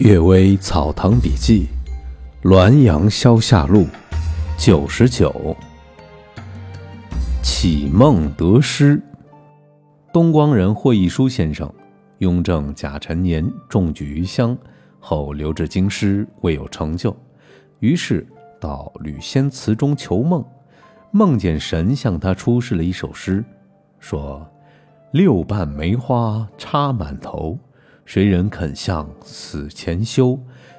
《岳微草堂笔记》滦阳消夏录九十九。启梦得诗。东光人霍一书先生，雍正甲辰年中举于乡，后留至京师，未有成就，于是到吕仙祠中求梦，梦见神向他出示了一首诗，说：“六瓣梅花插满头。”谁人肯向死前修？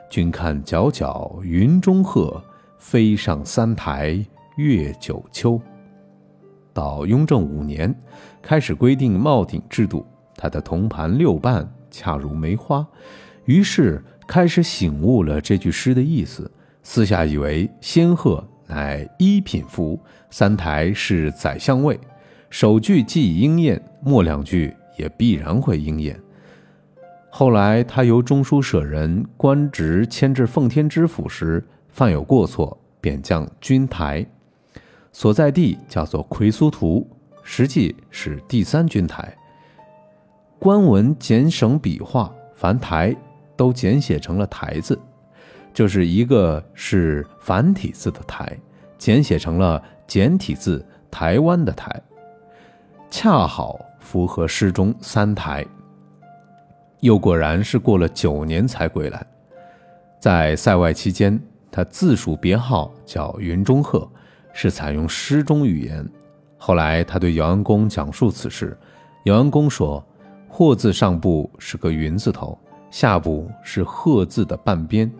君看皎皎云中鹤，飞上三台月九秋。到雍正五年，开始规定帽顶制度，他的铜盘六瓣恰如梅花，于是开始醒悟了这句诗的意思，私下以为仙鹤乃一品符，三台是宰相位，首句既应验，末两句也必然会应验。后来，他由中书舍人官职迁至奉天知府时，犯有过错，贬降军台，所在地叫做奎苏图，实际是第三军台。官文简省笔画，凡台都简写成了台字，就是一个是繁体字的台，简写成了简体字台湾的台，恰好符合诗中三台。又果然是过了九年才归来，在塞外期间，他自署别号叫云中鹤，是采用诗中语言。后来他对姚安公讲述此事，姚安公说：“霍字上部是个云字头，下部是鹤字的半边，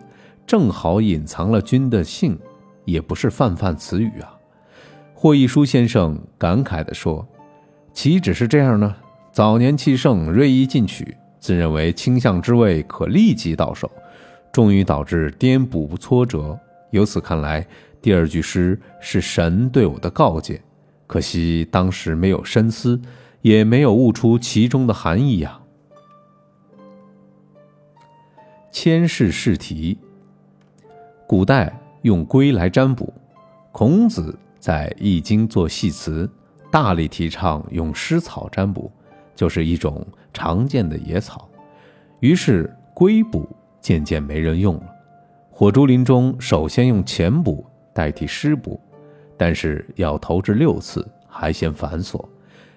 正好隐藏了君的姓，也不是泛泛词语啊。”霍一书先生感慨地说：“岂止是这样呢？早年气盛，锐意进取。”自认为倾向之位可立即到手，终于导致颠簸挫折。由此看来，第二句诗是神对我的告诫，可惜当时没有深思，也没有悟出其中的含义呀。千世试题，古代用龟来占卜，孔子在《易经》做系辞，大力提倡用诗草占卜。就是一种常见的野草，于是龟卜渐渐没人用了。火烛林中首先用钱卜代替湿卜，但是要投掷六次，还嫌繁琐。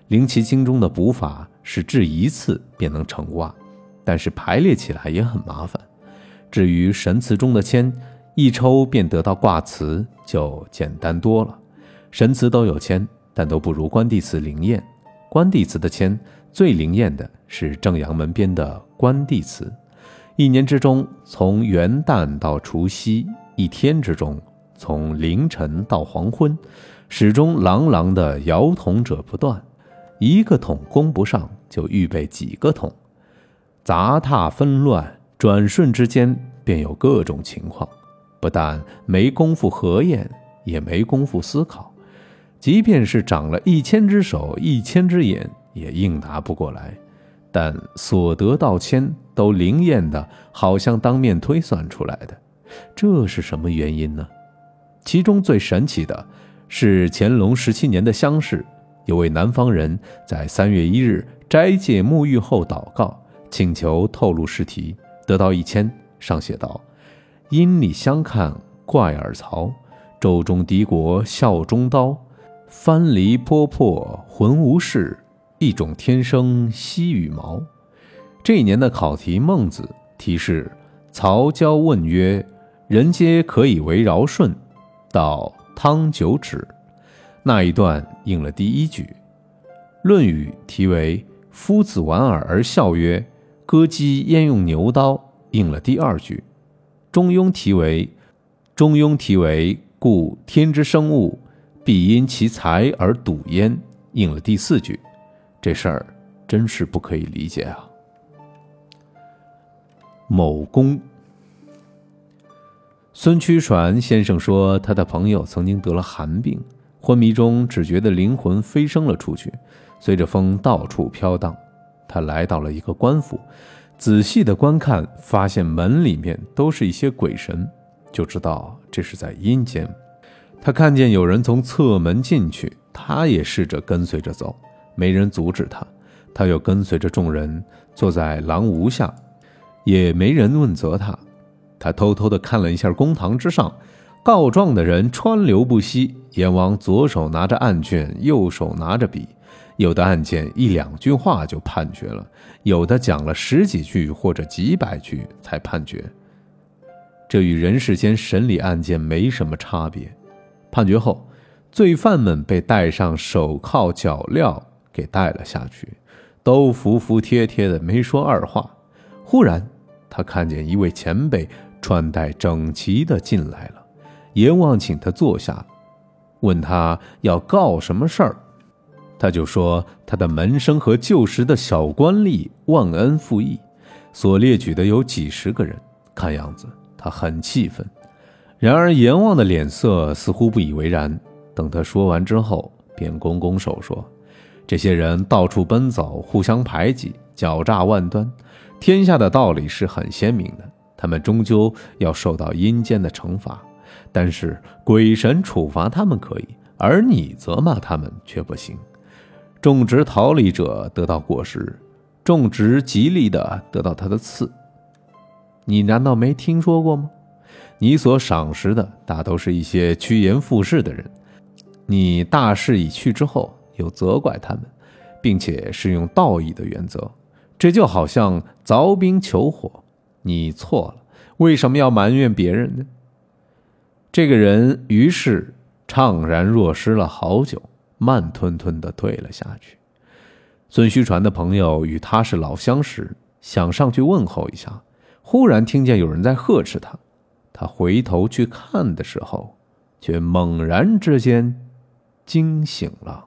灵奇经中的卜法是掷一次便能成卦，但是排列起来也很麻烦。至于神祠中的签，一抽便得到卦辞，就简单多了。神祠都有签，但都不如关帝祠灵验。关帝祠的签。最灵验的是正阳门边的关帝祠，一年之中，从元旦到除夕一天之中，从凌晨到黄昏，始终朗朗的摇桶者不断，一个桶供不上，就预备几个桶，杂沓纷乱，转瞬之间便有各种情况，不但没工夫合验，也没工夫思考，即便是长了一千只手，一千只眼。也应答不过来，但所得到签都灵验的，好像当面推算出来的，这是什么原因呢？其中最神奇的是乾隆十七年的乡试，有位南方人在三月一日斋戒沐浴后祷告，请求透露试题，得到一签，上写道：“因你相看怪耳曹，舟中敌国笑中刀，藩篱坡破浑无事。”一种天生惜羽毛。这一年的考题《孟子》提示：曹交问曰：“人皆可以为尧舜，到汤九尺。”那一段应了第一句。《论语》题为：“夫子莞尔而笑曰：‘割鸡焉用牛刀？’”应了第二句。《中庸》题为：“中庸题为故天之生物，必因其才而笃焉。”应了第四句。这事儿真是不可以理解啊！某公孙屈传先生说，他的朋友曾经得了寒病，昏迷中只觉得灵魂飞升了出去，随着风到处飘荡。他来到了一个官府，仔细的观看，发现门里面都是一些鬼神，就知道这是在阴间。他看见有人从侧门进去，他也试着跟随着走。没人阻止他，他又跟随着众人坐在廊屋下。也没人问责他。他偷偷地看了一下公堂之上，告状的人川流不息。阎王左手拿着案卷，右手拿着笔，有的案件一两句话就判决了，有的讲了十几句或者几百句才判决。这与人世间审理案件没什么差别。判决后，罪犯们被戴上手铐脚镣给带了下去，都服服帖帖的，没说二话。忽然，他看见一位前辈穿戴整齐的进来了，阎王请他坐下。问他要告什么事儿，他就说他的门生和旧时的小官吏忘恩负义，所列举的有几十个人。看样子他很气愤。然而阎王的脸色似乎不以为然。等他说完之后，便拱拱手说：“这些人到处奔走，互相排挤，狡诈万端。天下的道理是很鲜明的，他们终究要受到阴间的惩罚。”但是鬼神处罚他们可以，而你责骂他们却不行。种植桃李者得到果实，种植吉利的得到他的刺。你难道没听说过吗？你所赏识的大都是一些趋炎附势的人。你大势已去之后，又责怪他们，并且是用道义的原则，这就好像凿冰求火。你错了，为什么要埋怨别人呢？这个人于是怅然若失了好久，慢吞吞地退了下去。孙虚传的朋友与他是老相识，想上去问候一下，忽然听见有人在呵斥他。他回头去看的时候，却猛然之间惊醒了。